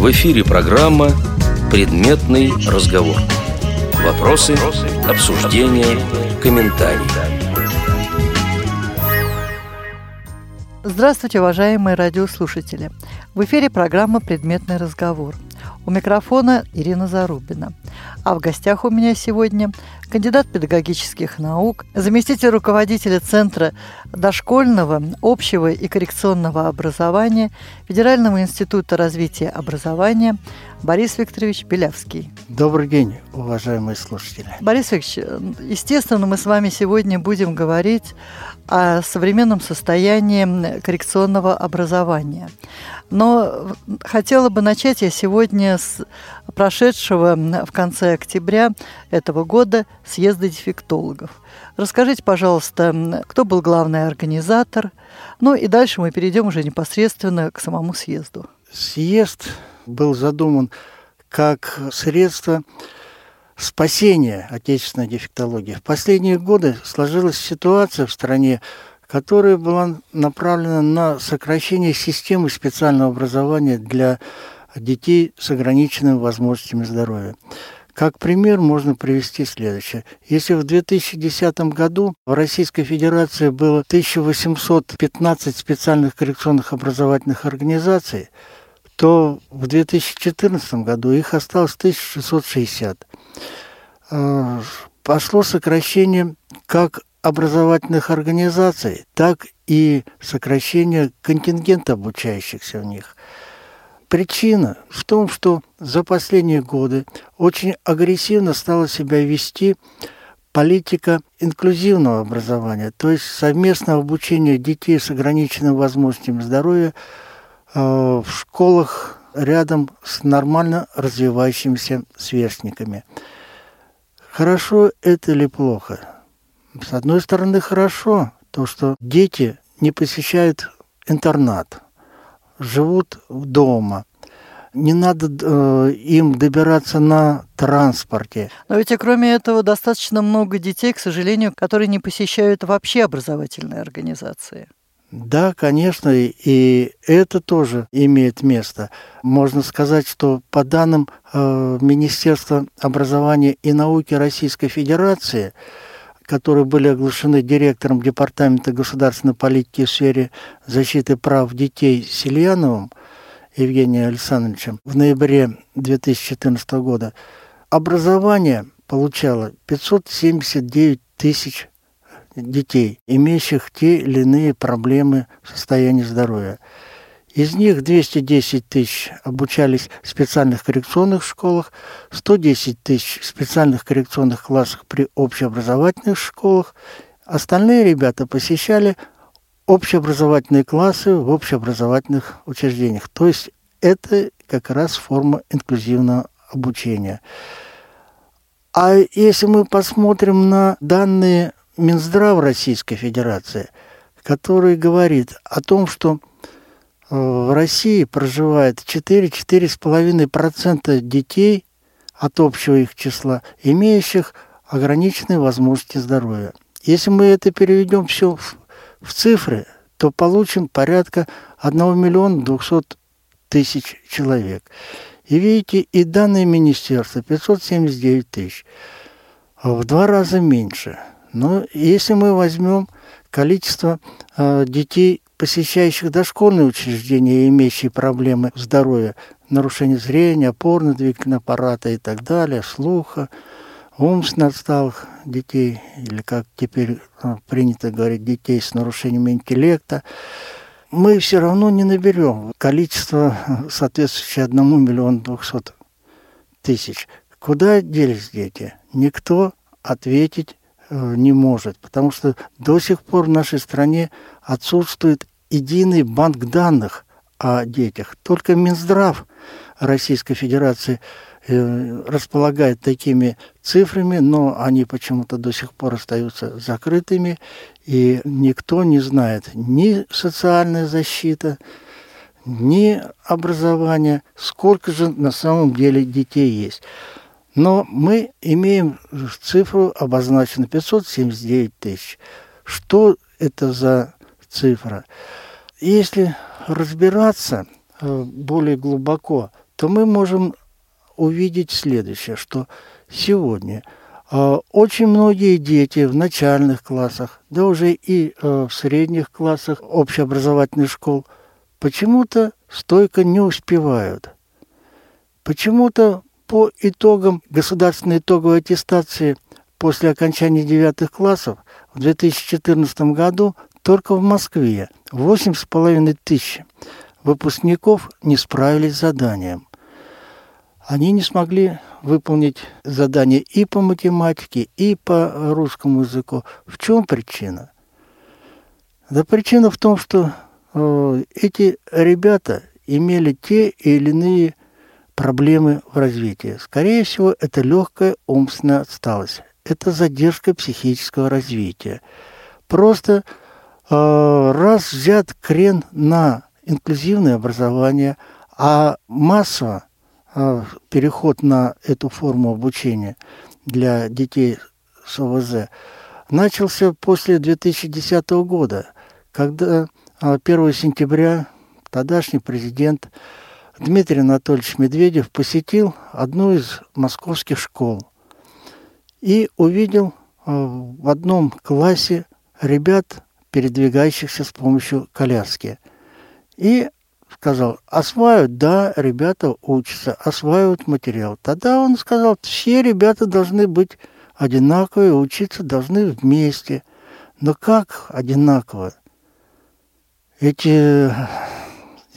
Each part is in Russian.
В эфире программа «Предметный разговор». Вопросы, обсуждения, комментарии. Здравствуйте, уважаемые радиослушатели! В эфире программа «Предметный разговор». У микрофона Ирина Зарубина. А в гостях у меня сегодня кандидат педагогических наук, заместитель руководителя Центра дошкольного, общего и коррекционного образования Федерального института развития образования Борис Викторович Белявский. Добрый день, уважаемые слушатели. Борис Викторович, естественно, мы с вами сегодня будем говорить о современном состоянии коррекционного образования. Но хотела бы начать я сегодня с прошедшего в конце октября этого года съезда дефектологов. Расскажите, пожалуйста, кто был главный организатор? Ну и дальше мы перейдем уже непосредственно к самому съезду. Съезд был задуман как средство спасения отечественной дефектологии. В последние годы сложилась ситуация в стране, которая была направлена на сокращение системы специального образования для детей с ограниченными возможностями здоровья. Как пример можно привести следующее. Если в 2010 году в Российской Федерации было 1815 специальных коррекционных образовательных организаций, то в 2014 году их осталось 1660. Э, пошло сокращение как образовательных организаций, так и сокращение контингента обучающихся в них. Причина в том, что за последние годы очень агрессивно стала себя вести политика инклюзивного образования, то есть совместного обучения детей с ограниченными возможностями здоровья э, в школах рядом с нормально развивающимися сверстниками. Хорошо это или плохо? С одной стороны, хорошо то, что дети не посещают интернат, живут дома, не надо э, им добираться на транспорте. Но ведь, кроме этого, достаточно много детей, к сожалению, которые не посещают вообще образовательные организации. Да, конечно, и это тоже имеет место. Можно сказать, что по данным э, Министерства образования и науки Российской Федерации, которые были оглашены директором Департамента государственной политики в сфере защиты прав детей Сильяновым Евгением Александровичем в ноябре 2014 года, образование получало 579 тысяч детей, имеющих те или иные проблемы в состоянии здоровья. Из них 210 тысяч обучались в специальных коррекционных школах, 110 тысяч в специальных коррекционных классах при общеобразовательных школах. Остальные ребята посещали общеобразовательные классы в общеобразовательных учреждениях. То есть это как раз форма инклюзивного обучения. А если мы посмотрим на данные Минздрава Российской Федерации, который говорит о том, что в России проживает 4-4,5% детей от общего их числа, имеющих ограниченные возможности здоровья. Если мы это переведем все в, в цифры, то получим порядка 1 миллиона 200 тысяч человек. И видите, и данные министерства 579 тысяч. В два раза меньше. Но если мы возьмем количество э, детей посещающих дошкольные учреждения, имеющие проблемы здоровья, нарушение зрения, опорно-двигательного аппарата и так далее, слуха, умственно отсталых детей, или как теперь ну, принято говорить, детей с нарушением интеллекта, мы все равно не наберем количество, соответствующее одному миллиону двухсот тысяч. Куда делись дети? Никто ответить э, не может, потому что до сих пор в нашей стране отсутствует единый банк данных о детях. Только Минздрав Российской Федерации э, располагает такими цифрами, но они почему-то до сих пор остаются закрытыми, и никто не знает ни социальная защита, ни образование, сколько же на самом деле детей есть. Но мы имеем цифру обозначенную 579 тысяч. Что это за цифра? Если разбираться э, более глубоко, то мы можем увидеть следующее, что сегодня э, очень многие дети в начальных классах, да уже и э, в средних классах общеобразовательных школ почему-то стойко не успевают. Почему-то по итогам государственной итоговой аттестации после окончания девятых классов в 2014 году только в Москве 8,5 тысяч выпускников не справились с заданием. Они не смогли выполнить задание и по математике, и по русскому языку. В чем причина? Да причина в том, что э, эти ребята имели те или иные проблемы в развитии. Скорее всего, это легкая умственная отсталость. Это задержка психического развития. Просто раз взят крен на инклюзивное образование, а массово э, переход на эту форму обучения для детей с ОВЗ начался после 2010 года, когда 1 э, сентября тогдашний президент Дмитрий Анатольевич Медведев посетил одну из московских школ и увидел э, в одном классе ребят, передвигающихся с помощью коляски. И сказал, осваивают, да, ребята учатся, осваивают материал. Тогда он сказал, все ребята должны быть одинаковые, учиться должны вместе. Но как одинаково? Эти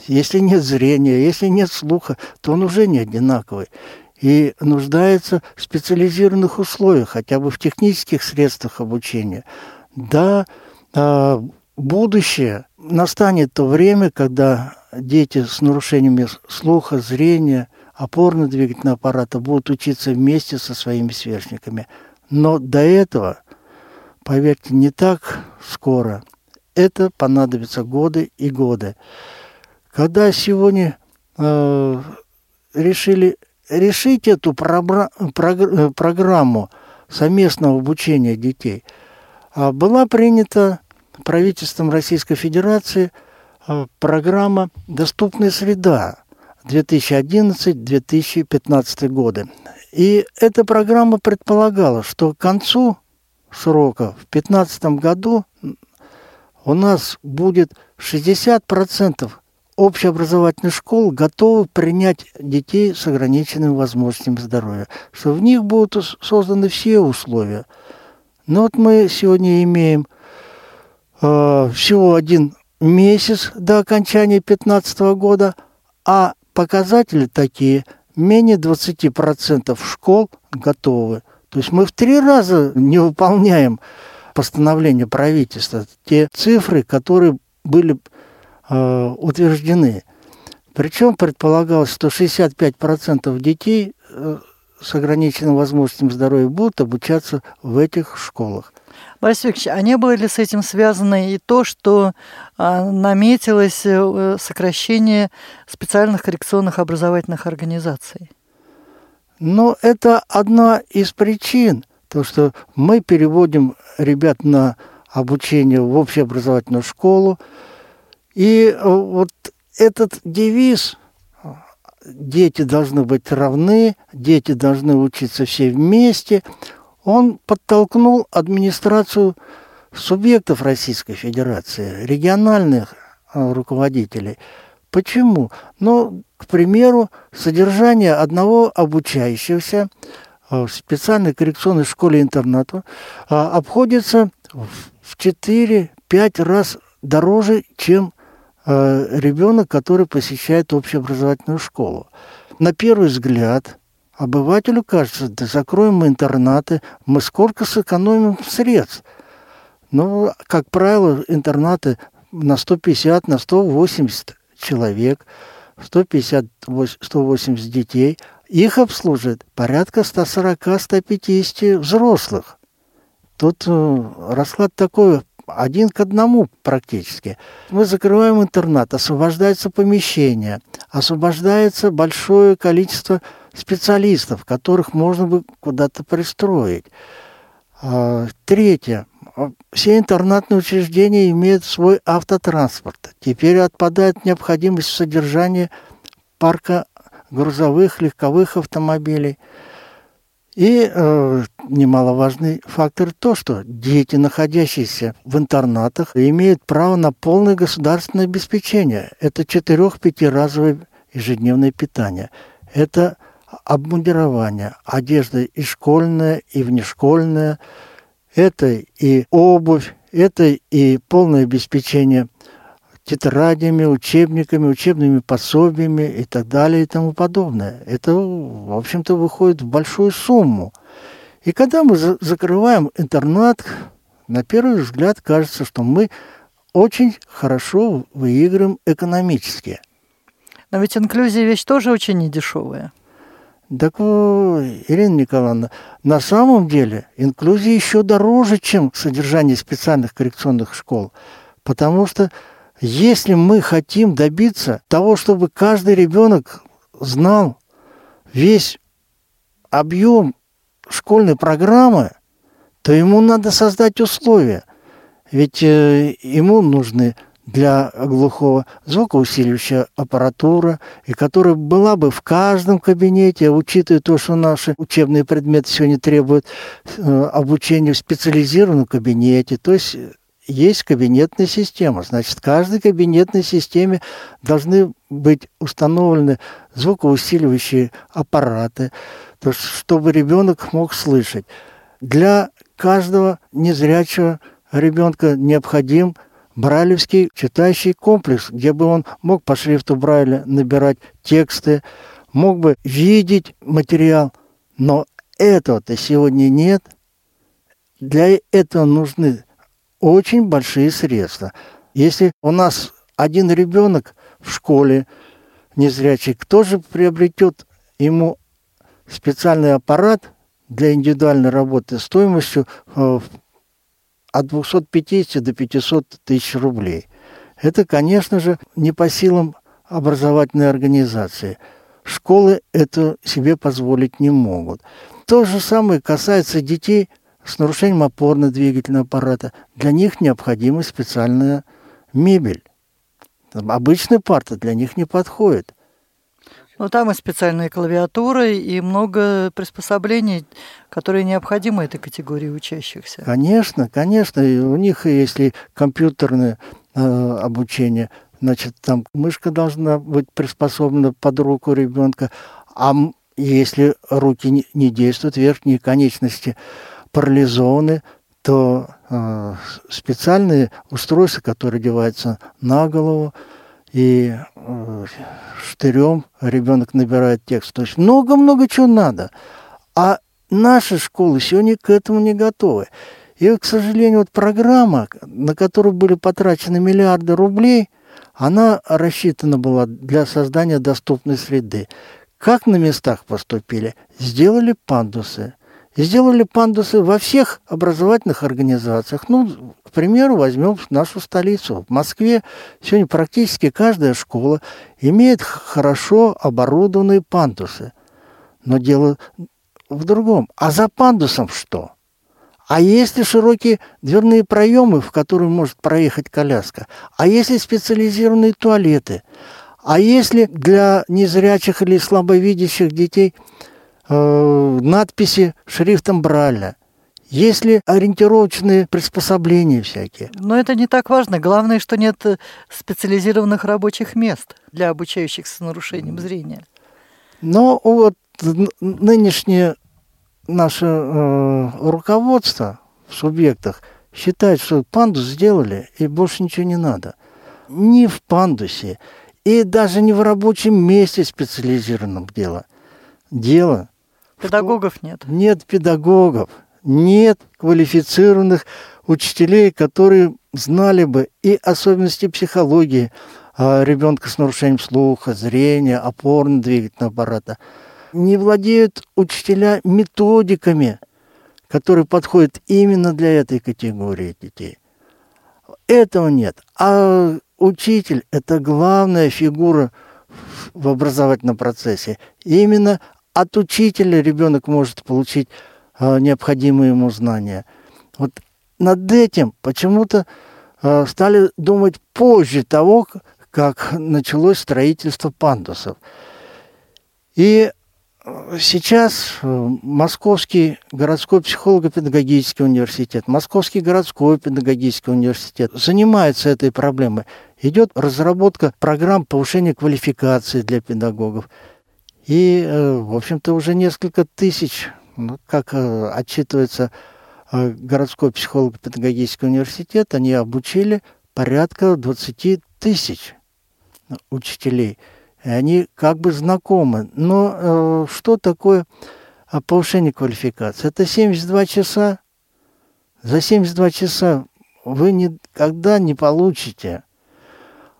если нет зрения, если нет слуха, то он уже не одинаковый и нуждается в специализированных условиях, хотя бы в технических средствах обучения. Да, будущее настанет то время, когда дети с нарушениями слуха, зрения, опорно-двигательного аппарата будут учиться вместе со своими сверстниками. Но до этого, поверьте, не так скоро. Это понадобится годы и годы. Когда сегодня э, решили решить эту э, программу совместного обучения детей, а была принята правительством Российской Федерации э, программа «Доступная среда» 2011-2015 годы. И эта программа предполагала, что к концу срока, в 2015 году, у нас будет 60% общеобразовательных школ готовы принять детей с ограниченными возможностями здоровья, что в них будут созданы все условия. Но вот мы сегодня имеем всего один месяц до окончания 2015 года, а показатели такие, менее 20% школ готовы. То есть мы в три раза не выполняем постановление правительства, те цифры, которые были Э, утверждены. Причем предполагалось, что 65% детей э, с ограниченными возможностями здоровья будут обучаться в этих школах. Борис Викторович, а не было ли с этим связано и то, что а, наметилось э, сокращение специальных коррекционных образовательных организаций? Ну, это одна из причин, то, что мы переводим ребят на обучение в общеобразовательную школу, и э, вот этот девиз «дети должны быть равны», «дети должны учиться все вместе», он подтолкнул администрацию субъектов Российской Федерации, региональных э, руководителей. Почему? Ну, к примеру, содержание одного обучающегося э, в специальной коррекционной школе-интернату обходится в 4-5 раз дороже, чем Э, ребенок, который посещает общеобразовательную школу. На первый взгляд обывателю кажется, да закроем мы интернаты, мы сколько сэкономим средств. Но, как правило, интернаты на 150, на 180 человек, 150-180 детей, их обслуживает порядка 140-150 взрослых. Тут э, расклад такой один к одному практически. Мы закрываем интернат, освобождается помещение, освобождается большое количество специалистов, которых можно бы куда-то пристроить. А, третье. Все интернатные учреждения имеют свой автотранспорт. Теперь отпадает необходимость в содержании парка грузовых, легковых автомобилей. И э, немаловажный фактор то, что дети, находящиеся в интернатах, имеют право на полное государственное обеспечение. Это 4-5 разовое ежедневное питание. Это обмундирование, одежда и школьная, и внешкольная, это и обувь, это и полное обеспечение тетрадями, учебниками, учебными пособиями и так далее и тому подобное. Это, в общем-то, выходит в большую сумму. И когда мы за закрываем интернат, на первый взгляд кажется, что мы очень хорошо выигрываем экономически. Но ведь инклюзия вещь тоже очень недешевая. Так, Ирина Николаевна, на самом деле инклюзия еще дороже, чем содержание специальных коррекционных школ. Потому что если мы хотим добиться того, чтобы каждый ребенок знал весь объем школьной программы, то ему надо создать условия. Ведь э, ему нужны для глухого звукоусиливающая аппаратура, и которая была бы в каждом кабинете, учитывая то, что наши учебные предметы сегодня требуют э, обучения в специализированном кабинете. То есть есть кабинетная система. Значит, в каждой кабинетной системе должны быть установлены звукоусиливающие аппараты, то чтобы ребенок мог слышать. Для каждого незрячего ребенка необходим брайлевский читающий комплекс, где бы он мог по шрифту Брайля набирать тексты, мог бы видеть материал. Но этого-то сегодня нет. Для этого нужны очень большие средства. Если у нас один ребенок в школе незрячий, кто же приобретет ему специальный аппарат для индивидуальной работы стоимостью э, от 250 до 500 тысяч рублей. Это, конечно же, не по силам образовательной организации. Школы это себе позволить не могут. То же самое касается детей – с нарушением опорно-двигательного аппарата, для них необходима специальная мебель. Обычная парта для них не подходит. Ну, там и специальные клавиатуры, и много приспособлений, которые необходимы этой категории учащихся. Конечно, конечно. И у них, если компьютерное э, обучение, значит, там мышка должна быть приспособлена под руку ребенка, а если руки не, не действуют, верхние конечности парализованы, то э, специальные устройства, которые одеваются на голову, и э, штырем ребенок набирает текст. То есть много-много чего надо. А наши школы сегодня к этому не готовы. И, к сожалению, вот программа, на которую были потрачены миллиарды рублей, она рассчитана была для создания доступной среды. Как на местах поступили? Сделали пандусы – сделали пандусы во всех образовательных организациях. Ну, к примеру, возьмем нашу столицу. В Москве сегодня практически каждая школа имеет хорошо оборудованные пандусы. Но дело в другом. А за пандусом что? А если широкие дверные проемы, в которые может проехать коляска? А если специализированные туалеты? А если для незрячих или слабовидящих детей – э, надписи шрифтом Брайля, есть ли ориентировочные приспособления всякие? Но это не так важно. Главное, что нет э, специализированных рабочих мест для обучающихся с нарушением зрения. Но вот нынешнее наше э, руководство в субъектах считает, что пандус сделали и больше ничего не надо. Ни в пандусе и даже не в рабочем месте специализированном дело. Дело Педагогов нет. Нет педагогов, нет квалифицированных учителей, которые знали бы и особенности психологии а, ребенка с нарушением слуха, зрения, опорно-двигательного аппарата. Не владеют учителя методиками, которые подходят именно для этой категории детей. Этого нет. А учитель – это главная фигура в образовательном процессе. именно от учителя ребенок может получить э, необходимые ему знания. Вот над этим почему-то э, стали думать позже того, как началось строительство пандусов. И сейчас Московский городской психолого-педагогический университет, Московский городской педагогический университет занимается этой проблемой. Идет разработка программ повышения квалификации для педагогов. И, в общем-то, уже несколько тысяч, ну, как отчитывается городской психолого-педагогический университет, они обучили порядка 20 тысяч учителей. И они как бы знакомы. Но э, что такое повышение квалификации? Это 72 часа. За 72 часа вы никогда не получите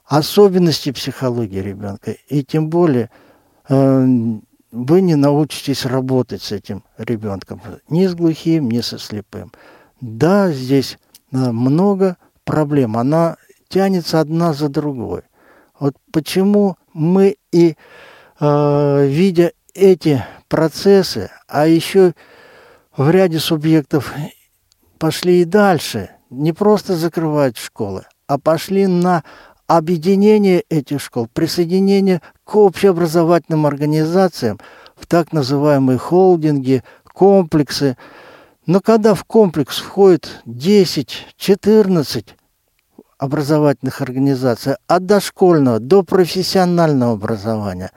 особенности психологии ребенка. И тем более э, вы не научитесь работать с этим ребенком. Ни с глухим, ни со слепым. Да, здесь э, много проблем. Она тянется одна за другой. Вот почему мы и э, видя эти процессы, а еще в ряде субъектов пошли и дальше, не просто закрывать школы, а пошли на объединение этих школ, присоединение к общеобразовательным организациям в так называемые холдинги, комплексы. Но когда в комплекс входит 10, 14 образовательных организаций, от дошкольного до профессионального образования,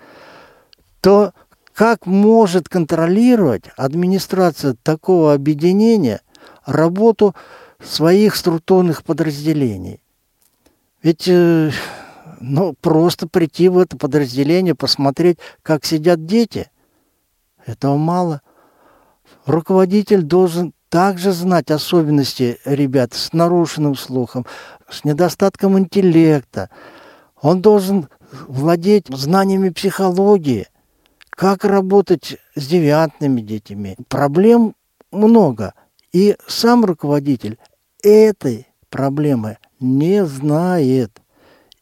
то как может контролировать администрация такого объединения работу своих структурных подразделений? Ведь э, ну, просто прийти в это подразделение, посмотреть, как сидят дети, этого мало. Руководитель должен также знать особенности ребят с нарушенным слухом, с недостатком интеллекта. Он должен владеть знаниями психологии, как работать с девиантными детьми. Проблем много. И сам руководитель этой проблемы не знает.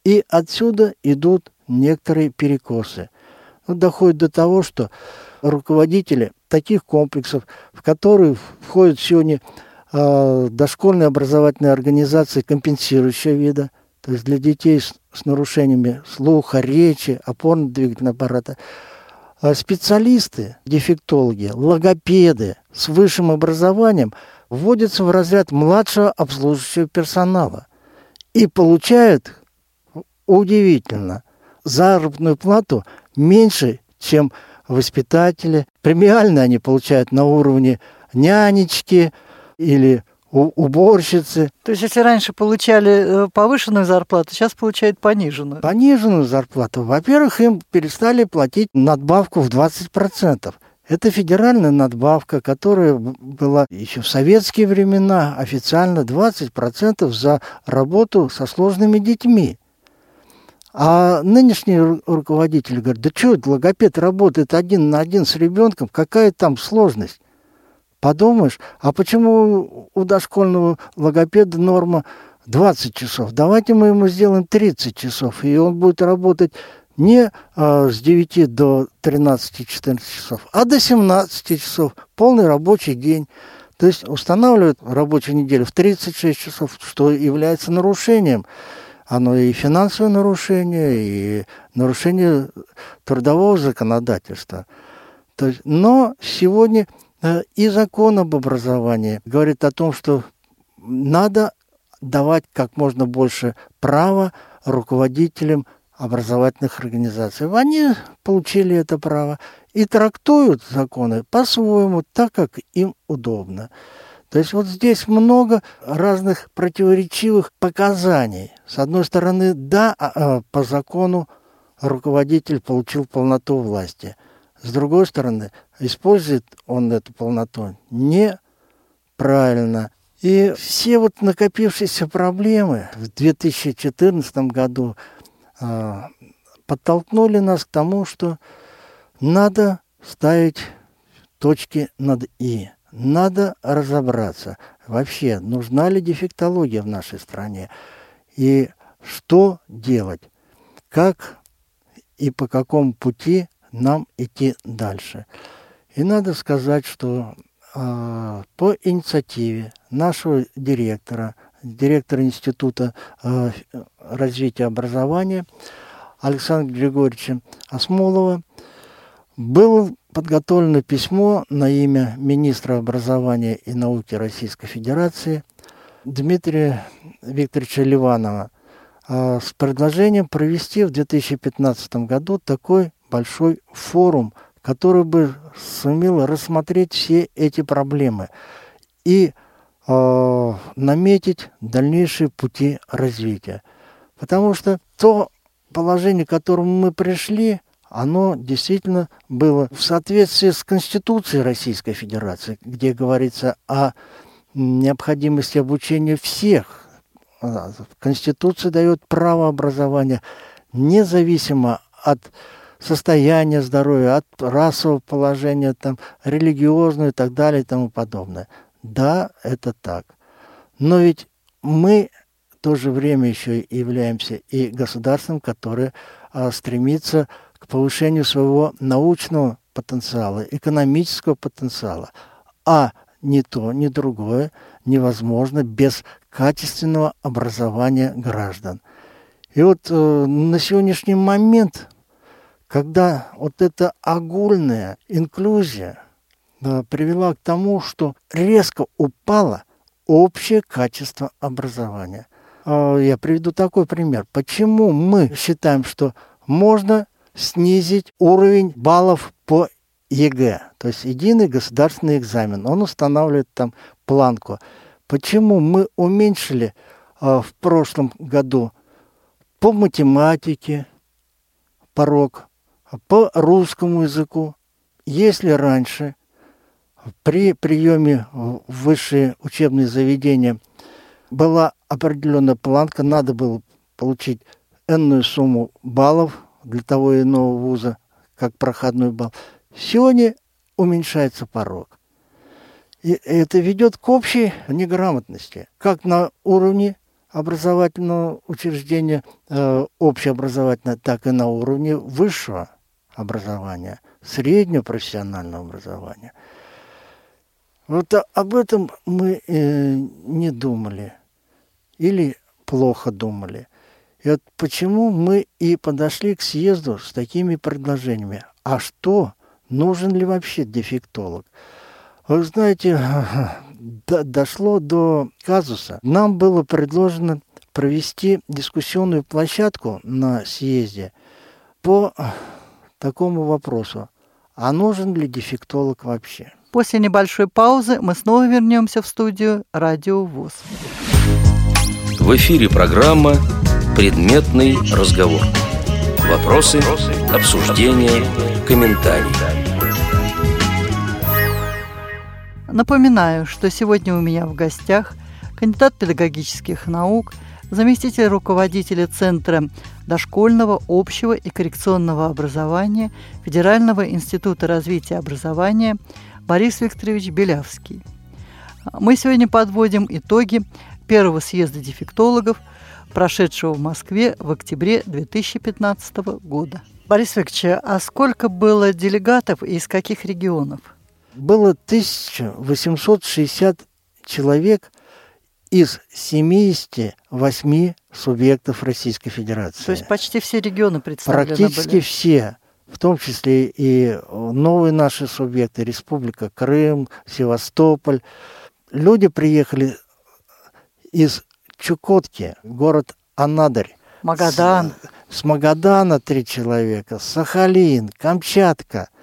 И отсюда идут некоторые перекосы. Доходит до того, что руководители таких комплексов, в которые входят сегодня э, дошкольные образовательные организации компенсирующего вида, то есть для детей с, с нарушениями слуха, речи, опорно-двигательного аппарата, э, специалисты, дефектологи, логопеды с высшим образованием вводятся в разряд младшего обслуживающего персонала и получают, удивительно, заработную плату меньше, чем воспитатели. Премиально они получают на уровне нянечки или уборщицы. То есть, если раньше получали э, повышенную зарплату, сейчас получают пониженную? Пониженную зарплату. Во-первых, им перестали платить надбавку в 20%. Это федеральная надбавка, которая была еще в советские времена официально 20% за работу со сложными детьми. А нынешний руководитель говорит, да что, логопед работает один на один с ребенком, какая там сложность? Подумаешь, а почему у дошкольного логопеда норма 20 часов? Давайте мы ему сделаем 30 часов, и он будет работать не а, с 9 до 13-14 часов, а до 17 часов, полный рабочий день. То есть устанавливают рабочую неделю в 36 часов, что является нарушением оно и финансовое нарушение, и нарушение трудового законодательства. То есть, но сегодня э, и закон об образовании говорит о том, что надо давать как можно больше права руководителям образовательных организаций. Они получили это право и трактуют законы по-своему, так как им удобно. То есть вот здесь много разных противоречивых показаний. С одной стороны, да, а, а, по закону руководитель получил полноту власти. С другой стороны, использует он эту полноту неправильно. И все вот накопившиеся проблемы в 2014 году подтолкнули нас к тому, что надо ставить точки над «и» надо разобраться, вообще нужна ли дефектология в нашей стране и что делать, как и по какому пути нам идти дальше. И надо сказать, что э, по инициативе нашего директора, директора Института э, развития образования Александра Григорьевича Осмолова, было подготовлено письмо на имя министра образования и науки Российской Федерации Дмитрия Викторовича Ливанова а, с предложением провести в 2015 году такой большой форум, который бы сумел рассмотреть все эти проблемы. И э, наметить дальнейшие пути развития. Потому что то положение, к которому мы пришли, оно действительно было в соответствии с Конституцией Российской Федерации, где говорится о необходимости обучения всех а, Конституция дает право образования независимо от состояния здоровья, от расового положения, там, религиозного и так далее и тому подобное. Да, это так. Но ведь мы в то же время еще являемся и государством, которое а, стремится к повышению своего научного потенциала, экономического потенциала. А ни то, ни другое невозможно без качественного образования граждан. И вот э, на сегодняшний момент, когда вот эта огульная инклюзия привела к тому, что резко упало общее качество образования. Э, я приведу такой пример. Почему мы считаем, что можно снизить уровень баллов по ЕГЭ, то есть единый государственный экзамен. Он устанавливает там планку. Почему мы уменьшили э, в прошлом году по математике порог, по русскому языку, если раньше при приеме в высшие учебные заведения была определенная планка, надо было получить энную сумму баллов для того или иного вуза, как проходной балл. Сегодня уменьшается порог. И это ведет к общей неграмотности, как на уровне образовательного учреждения э, общеобразовательного, так и на уровне высшего образования, среднего профессионального образования. Вот об этом мы э, не думали или плохо думали. И вот почему мы и подошли к съезду с такими предложениями. А что, нужен ли вообще дефектолог? Вы знаете, дошло до казуса. Нам было предложено провести дискуссионную площадку на съезде по такому вопросу. А нужен ли дефектолог вообще? После небольшой паузы мы снова вернемся в студию «Радио ВУЗ». В эфире программа «Предметный разговор». Вопросы, обсуждения, комментарии. Напоминаю, что сегодня у меня в гостях кандидат педагогических наук, заместитель руководителя Центра дошкольного, общего и коррекционного образования Федерального института развития образования Борис Викторович Белявский. Мы сегодня подводим итоги первого съезда дефектологов, прошедшего в Москве в октябре 2015 года. Борис Викторович, а сколько было делегатов и из каких регионов? было 1860 человек из 78 субъектов Российской Федерации. То есть почти все регионы представлены Практически были. все, в том числе и новые наши субъекты, Республика Крым, Севастополь. Люди приехали из Чукотки, город Анадырь. Магадан. С, с Магадана три человека, Сахалин, Камчатка –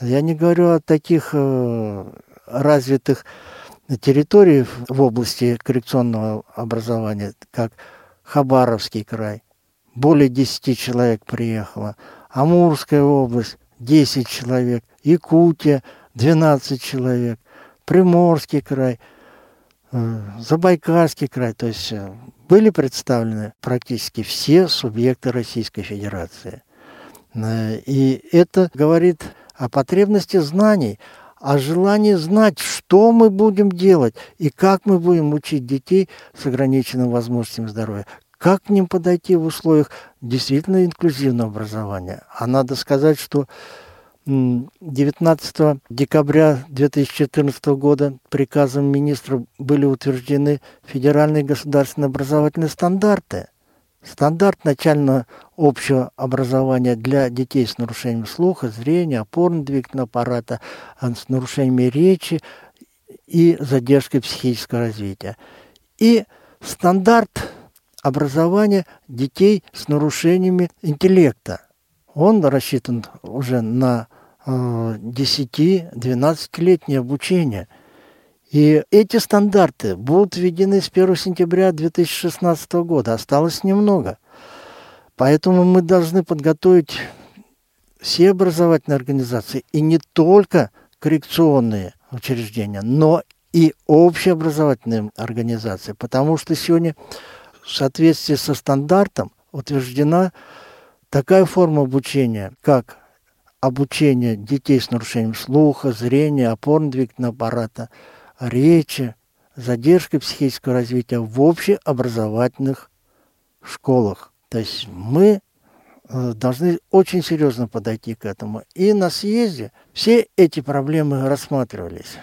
я не говорю о таких э, развитых территориях в области коррекционного образования, как Хабаровский край. Более 10 человек приехало. Амурская область – 10 человек. Якутия – 12 человек. Приморский край, э, Забайкальский край. То есть э, были представлены практически все субъекты Российской Федерации. И это говорит о потребности знаний, о желании знать, что мы будем делать и как мы будем учить детей с ограниченными возможностями здоровья. Как к ним подойти в условиях действительно инклюзивного образования. А надо сказать, что 19 декабря 2014 года приказом министра были утверждены федеральные государственные образовательные стандарты стандарт начального общего образования для детей с нарушением слуха, зрения, опорно-двигательного аппарата, с нарушениями речи и задержкой психического развития. И стандарт образования детей с нарушениями интеллекта. Он рассчитан уже на 10-12-летнее обучение. И эти стандарты будут введены с 1 сентября 2016 года. Осталось немного. Поэтому мы должны подготовить все образовательные организации, и не только коррекционные учреждения, но и общеобразовательные организации, потому что сегодня в соответствии со стандартом утверждена такая форма обучения, как обучение детей с нарушением слуха, зрения, опорно-двигательного аппарата, речи, задержкой психического развития в общеобразовательных школах. То есть мы э, должны очень серьезно подойти к этому. И на съезде все эти проблемы рассматривались.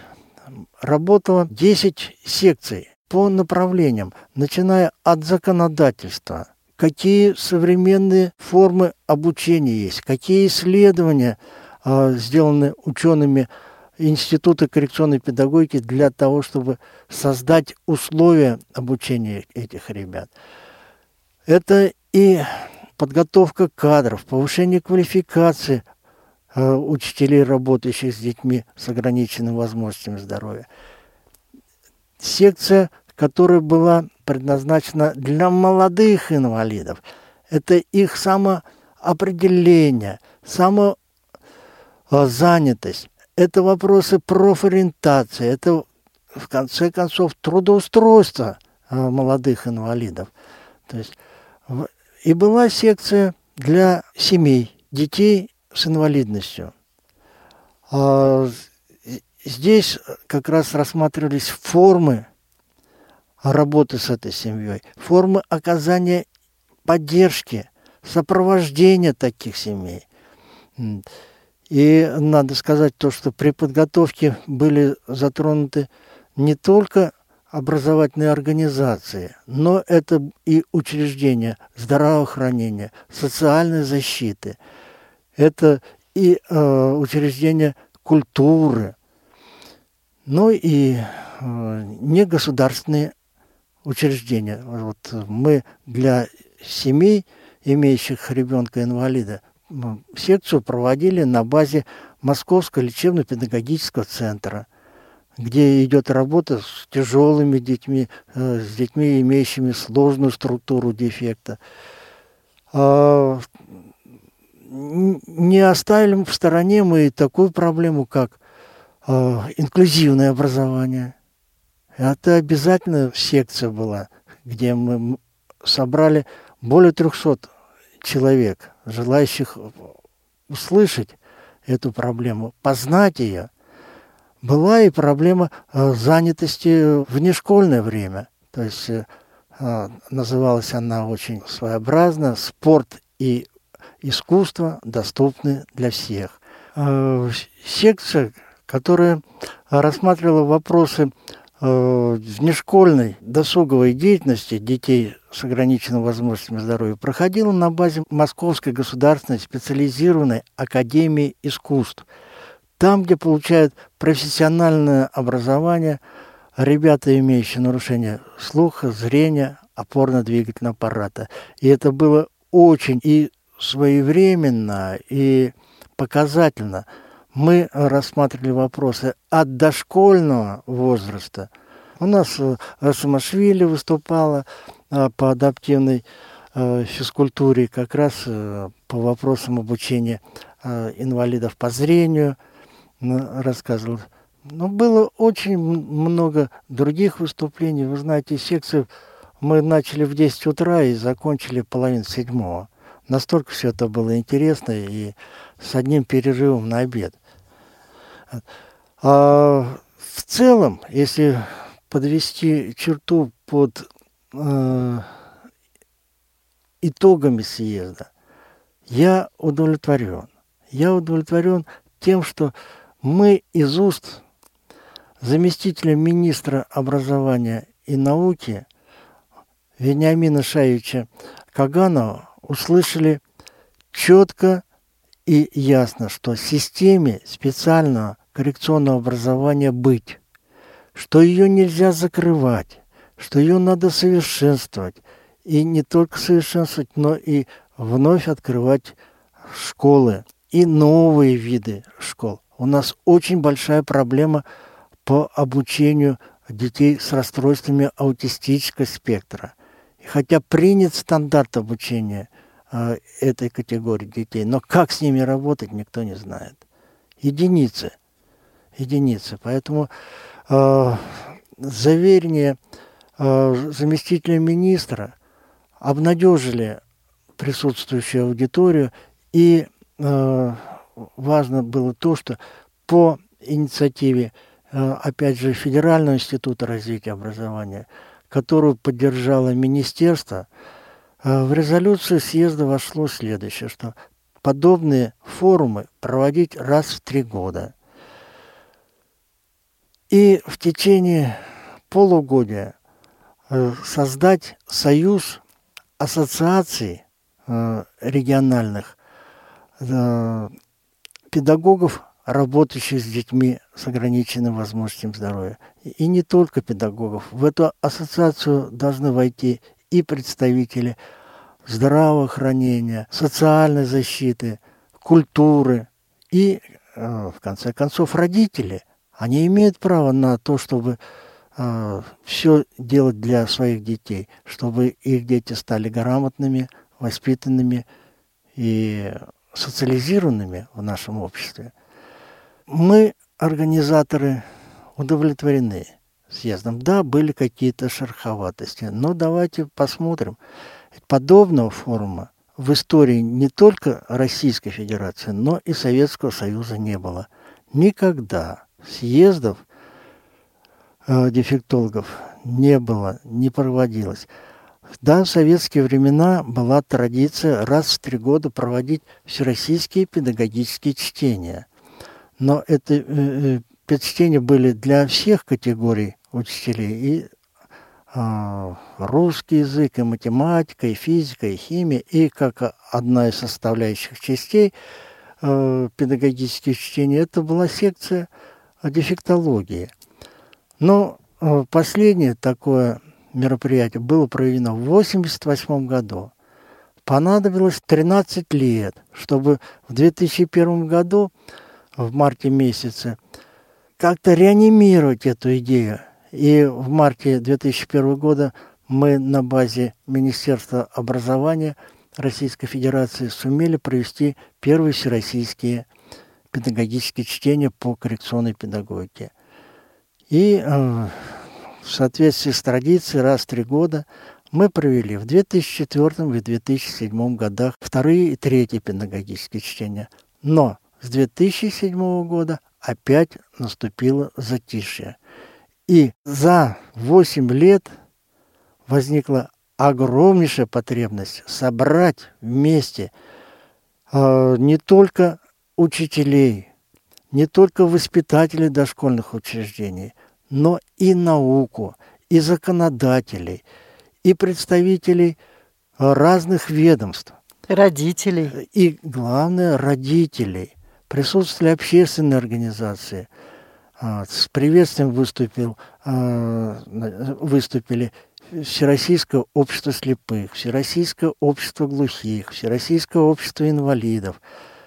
Работало 10 секций по направлениям, начиная от законодательства, какие современные формы обучения есть, какие исследования э, сделаны учеными Института коррекционной педагогики для того, чтобы создать условия обучения этих ребят. Это и подготовка кадров, повышение квалификации э, учителей, работающих с детьми с ограниченными возможностями здоровья. Секция, которая была предназначена для молодых инвалидов. Это их самоопределение, самозанятость. Это вопросы профориентации, это, в конце концов, трудоустройство а, молодых инвалидов. То есть, и была секция для семей, детей с инвалидностью. А, здесь как раз рассматривались формы работы с этой семьей, формы оказания поддержки, сопровождения таких семей. И надо сказать то, что при подготовке были затронуты не только образовательные организации, но это и учреждения здравоохранения, социальной защиты, это и э, учреждения культуры, ну и э, негосударственные учреждения. Вот мы для семей, имеющих ребенка-инвалида, секцию проводили на базе Московского лечебно-педагогического центра, где идет работа с тяжелыми детьми, э, с детьми, имеющими сложную структуру дефекта. А, не оставили в стороне мы такую проблему, как а, инклюзивное образование – это обязательно секция была, где мы собрали более 300 человек, желающих услышать эту проблему, познать ее. Была и проблема э, занятости в внешкольное время. То есть э, а, называлась она очень своеобразно «Спорт и искусство доступны для всех». Э, секция, которая рассматривала вопросы внешкольной досуговой деятельности детей с ограниченными возможностями здоровья проходила на базе Московской государственной специализированной академии искусств. Там, где получают профессиональное образование ребята, имеющие нарушение слуха, зрения, опорно-двигательного аппарата. И это было очень и своевременно, и показательно – мы рассматривали вопросы от дошкольного возраста. У нас э, Самошвили выступала э, по адаптивной э, физкультуре, как раз по вопросам обучения инвалидов по зрению рассказывал. Но было очень много других выступлений. Вы знаете, секцию мы начали в 10 утра и закончили половину седьмого. Настолько все это было интересно и с одним перерывом на обед. А в целом, если подвести черту под э, итогами съезда, я удовлетворен. Я удовлетворен тем, что мы из уст заместителя министра образования и науки Вениамина Шаевича Каганова услышали четко и ясно, что системе специального коррекционного образования быть, что ее нельзя закрывать, что ее надо совершенствовать, и не только совершенствовать, но и вновь открывать школы и новые виды школ. У нас очень большая проблема по обучению детей с расстройствами аутистического спектра. И хотя принят стандарт обучения э, этой категории детей, но как с ними работать, никто не знает. Единицы. Единицы. Поэтому э, заверение э, заместителя министра обнадежили присутствующую аудиторию. И э, важно было то, что по инициативе, э, опять же, Федерального института развития образования, которую поддержало министерство, э, в резолюцию съезда вошло следующее, что подобные форумы проводить раз в три года. И в течение полугодия э, создать союз ассоциаций э, региональных э, педагогов, работающих с детьми с ограниченным возможностями здоровья. И не только педагогов. В эту ассоциацию должны войти и представители здравоохранения, социальной защиты, культуры и, в конце концов, родители. Они имеют право на то, чтобы э, все делать для своих детей, чтобы их дети стали грамотными, воспитанными и социализированными в нашем обществе. Мы, организаторы, удовлетворены съездом. Да, были какие-то шероховатости, но давайте посмотрим. Подобного форума в истории не только Российской Федерации, но и Советского Союза не было. Никогда съездов э, дефектологов не было, не проводилось. Да, в советские времена была традиция раз в три года проводить всероссийские педагогические чтения. Но это э, э чтения были для всех категорий учителей. И э, русский язык, и математика, и физика, и химия, и как одна из составляющих частей э, педагогических чтений, это была секция дефектологии. Но э, последнее такое мероприятие было проведено в 1988 году. Понадобилось 13 лет, чтобы в 2001 году, в марте месяце, как-то реанимировать эту идею. И в марте 2001 года мы на базе Министерства образования Российской Федерации сумели провести первые всероссийские педагогические чтения по коррекционной педагогике. И э, в соответствии с традицией раз в три года мы провели в 2004 и 2007 годах вторые и третьи педагогические чтения. Но с 2007 года опять наступило затишье. И за 8 лет возникла огромнейшая потребность собрать вместе э, не только учителей, не только воспитателей дошкольных учреждений, но и науку, и законодателей, и представителей разных ведомств. Родителей. И, главное, родителей. Присутствовали общественные организации. А, с приветствием выступил, а, выступили Всероссийское общество слепых, Всероссийское общество глухих, Всероссийское общество инвалидов.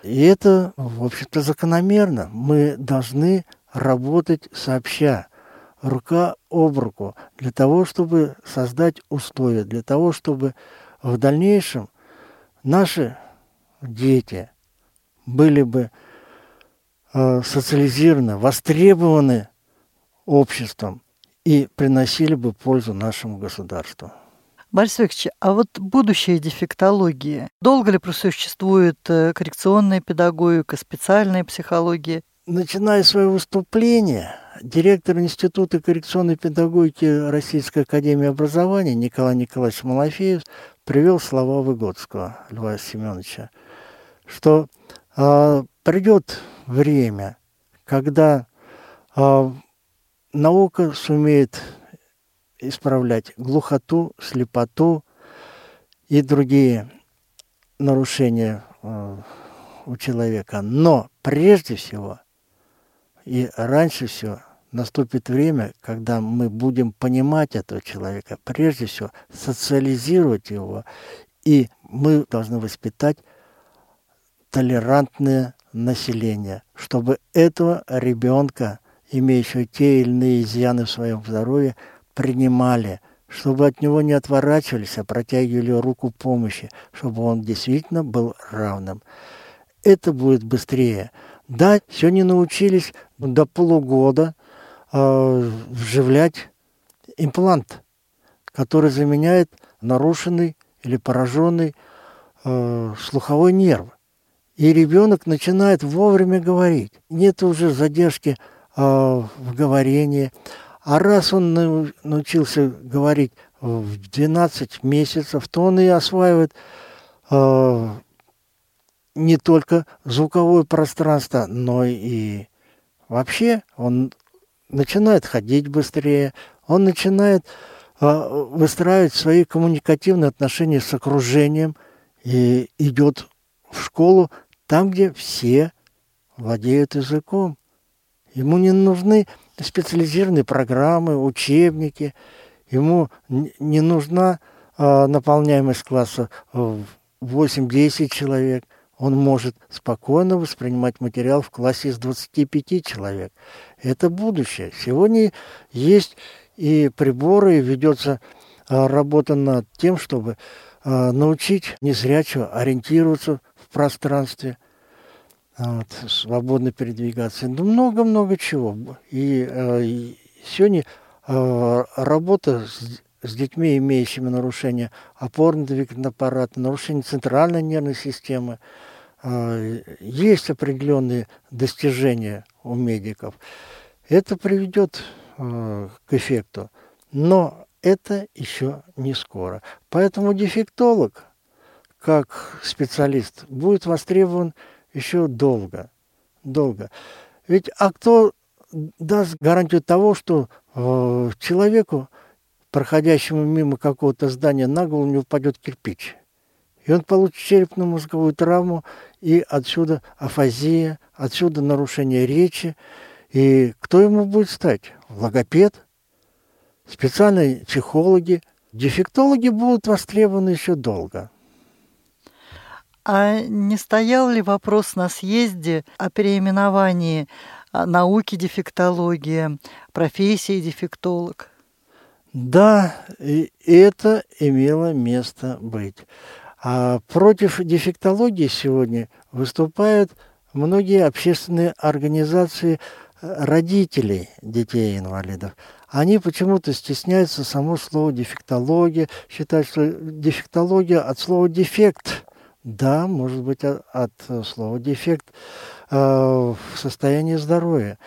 И это, в общем-то, закономерно. Мы должны работать сообща рука об руку для того, чтобы создать условия, для того, чтобы в дальнейшем наши дети были бы э, социализированы, востребованы обществом и приносили бы пользу нашему государству. Борис Викторович, а вот будущее дефектологии, долго ли просуществует э, коррекционная педагогика, специальная психология? Начиная свое выступление, директор Института коррекционной педагогики Российской Академии Образования Николай Николаевич Малафеев привел слова Выгодского Льва Семеновича, что э, придет время, когда э, наука сумеет исправлять глухоту, слепоту и другие нарушения э, у человека. Но прежде всего и раньше всего наступит время, когда мы будем понимать этого человека, прежде всего социализировать его, и мы должны воспитать толерантное население, чтобы этого ребенка, имеющего те или иные изъяны в своем здоровье, принимали, чтобы от него не отворачивались, а протягивали руку помощи, чтобы он действительно был равным. Это будет быстрее. Да, сегодня научились до полугода э, вживлять имплант, который заменяет нарушенный или пораженный э, слуховой нерв. И ребенок начинает вовремя говорить. Нет уже задержки э, в говорении. А раз он научился говорить в 12 месяцев, то он и осваивает э, не только звуковое пространство, но и вообще он начинает ходить быстрее, он начинает э, выстраивать свои коммуникативные отношения с окружением и идет в школу там, где все владеют языком. Ему не нужны специализированные программы, учебники, ему не нужна э, наполняемость класса в 8-10 человек. Он может спокойно воспринимать материал в классе из 25 человек. Это будущее. Сегодня есть и приборы, и ведется э, работа над тем, чтобы научить незрячего ориентироваться пространстве, вот, свободно передвигаться. Ну, много-много чего. И, э, и сегодня э, работа с, с детьми, имеющими нарушение опорно-двигательного аппарата, нарушение центральной нервной системы, э, есть определенные достижения у медиков. Это приведет к эффекту. Но это еще не скоро. Поэтому дефектолог – как специалист будет востребован еще долго. Долго. Ведь а кто даст гарантию того, что э, человеку, проходящему мимо какого-то здания, на голову не упадет кирпич. И он получит черепно-мозговую травму, и отсюда афазия, отсюда нарушение речи. И кто ему будет стать? Логопед, специальные психологи. Дефектологи будут востребованы еще долго. А не стоял ли вопрос на съезде о переименовании а, науки дефектология, профессии дефектолог? Да, и это имело место быть. А против дефектологии сегодня выступают многие общественные организации э, родителей детей-инвалидов. Они почему-то стесняются само слово дефектология, считают, что дефектология от слова дефект – да, может быть от, от э, слова дефект э, в состоянии здоровья.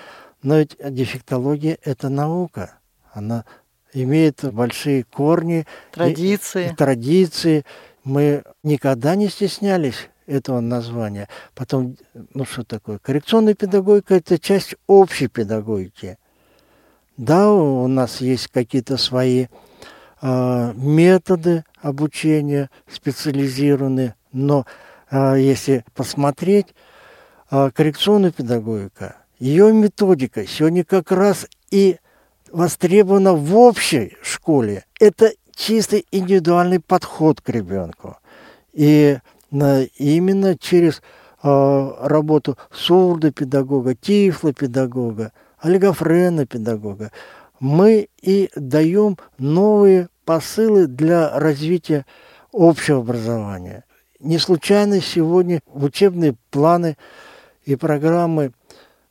Но ведь дефектология – это наука. Она имеет большие корни. Традиции. И, и традиции. Мы никогда не стеснялись этого названия. Потом, ну что такое? Коррекционная педагогика – это часть общей педагогики. Да, у нас есть какие-то свои э, методы обучения специализированные, но а, если посмотреть, а, коррекционная педагогика, ее методика сегодня как раз и востребована в общей школе. Это чистый индивидуальный подход к ребенку. И именно через а, работу сурдопедагога, тифлопедагога, олигофрена-педагога мы и даем новые посылы для развития общего образования. Не случайно сегодня учебные планы и программы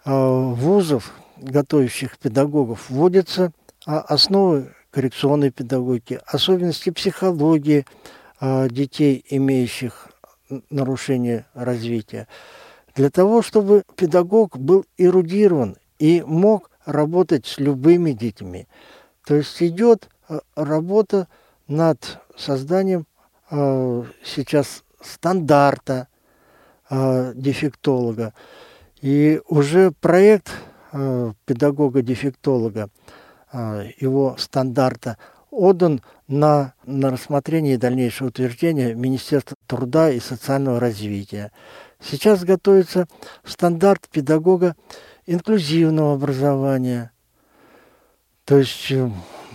э, вузов, готовящих педагогов, вводятся а, основы коррекционной педагогики, особенности психологии э, детей, имеющих нарушение развития, для того, чтобы педагог был эрудирован и мог работать с любыми детьми. То есть идет работа над созданием сейчас стандарта э, дефектолога. И уже проект э, педагога-дефектолога, э, его стандарта, отдан на, на рассмотрение и дальнейшее утверждение Министерства труда и социального развития. Сейчас готовится стандарт педагога инклюзивного образования. То есть э,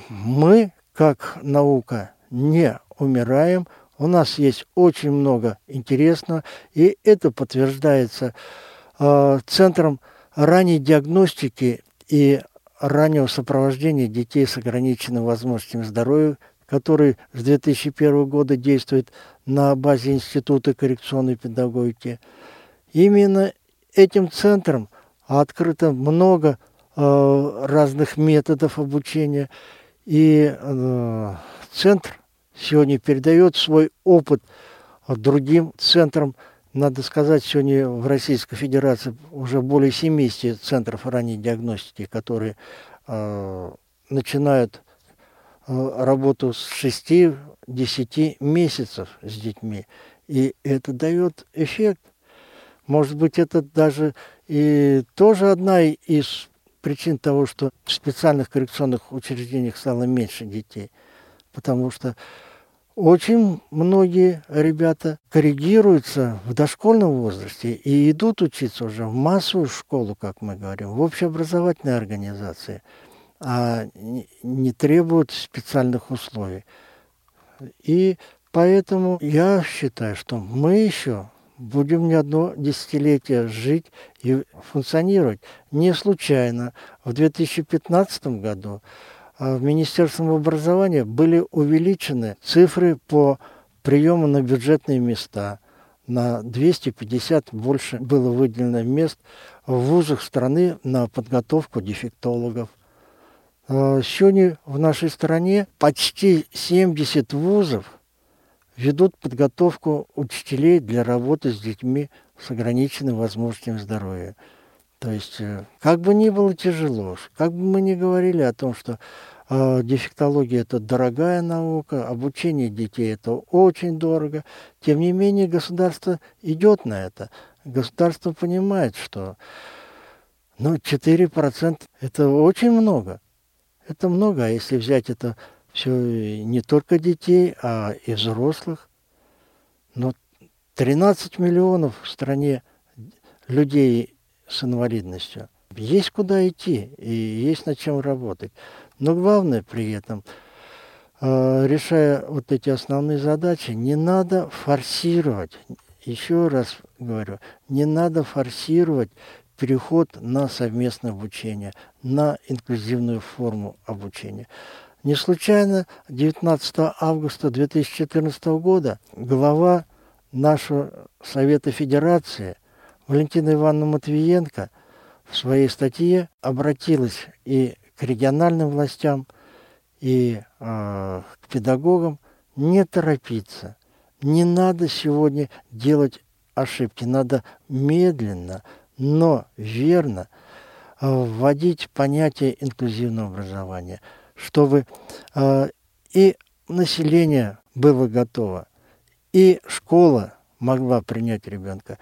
мы, как наука, не умираем, у нас есть очень много интересного, и это подтверждается э, Центром ранней диагностики и раннего сопровождения детей с ограниченными возможностями здоровья, который с 2001 года действует на базе Института коррекционной педагогики. Именно этим центром открыто много э, разных методов обучения, и э, центр сегодня передает свой опыт другим центрам надо сказать, сегодня в Российской Федерации уже более 70 центров ранней диагностики, которые э, начинают э, работу с 6-10 месяцев с детьми. И это дает эффект. Может быть, это даже и тоже одна из причин того, что в специальных коррекционных учреждениях стало меньше детей. Потому что очень многие ребята коррегируются в дошкольном возрасте и идут учиться уже в массовую школу, как мы говорим, в общеобразовательные организации, а не требуют специальных условий. И поэтому я считаю, что мы еще будем не одно десятилетие жить и функционировать. Не случайно в 2015 году в Министерстве образования были увеличены цифры по приему на бюджетные места. На 250 больше было выделено мест в вузах страны на подготовку дефектологов. А сегодня в нашей стране почти 70 вузов ведут подготовку учителей для работы с детьми с ограниченными возможностями здоровья. То есть, э, как бы ни было тяжело, как бы мы ни говорили о том, что э, дефектология – это дорогая наука, обучение детей – это очень дорого, тем не менее государство идет на это. Государство понимает, что ну, 4% – это очень много. Это много, а если взять это все не только детей, а и взрослых, но 13 миллионов в стране людей с инвалидностью. Есть куда идти и есть над чем работать. Но главное при этом, э, решая вот эти основные задачи, не надо форсировать, еще раз говорю, не надо форсировать переход на совместное обучение, на инклюзивную форму обучения. Не случайно 19 августа 2014 года глава нашего Совета Федерации Валентина Ивановна Матвиенко в своей статье обратилась и к региональным властям, и э, к педагогам не торопиться. Не надо сегодня делать ошибки, надо медленно, но верно э, вводить понятие инклюзивного образования, чтобы э, и население было готово, и школа могла принять ребенка.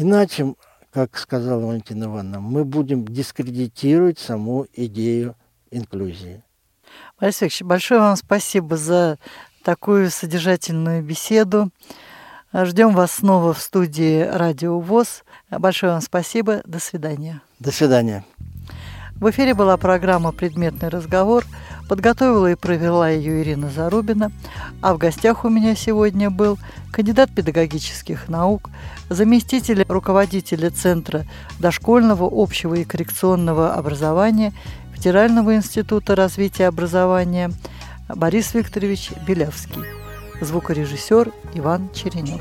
Иначе, как сказала Валентина Ивановна, мы будем дискредитировать саму идею инклюзии. Борис Викторович, большое вам спасибо за такую содержательную беседу. Ждем вас снова в студии Радио ВОЗ. Большое вам спасибо. До свидания. До свидания. В эфире была программа «Предметный разговор». Подготовила и провела ее Ирина Зарубина. А в гостях у меня сегодня был кандидат педагогических наук, заместитель руководителя Центра дошкольного, общего и коррекционного образования Федерального института развития образования Борис Викторович Белявский, звукорежиссер Иван Черенев.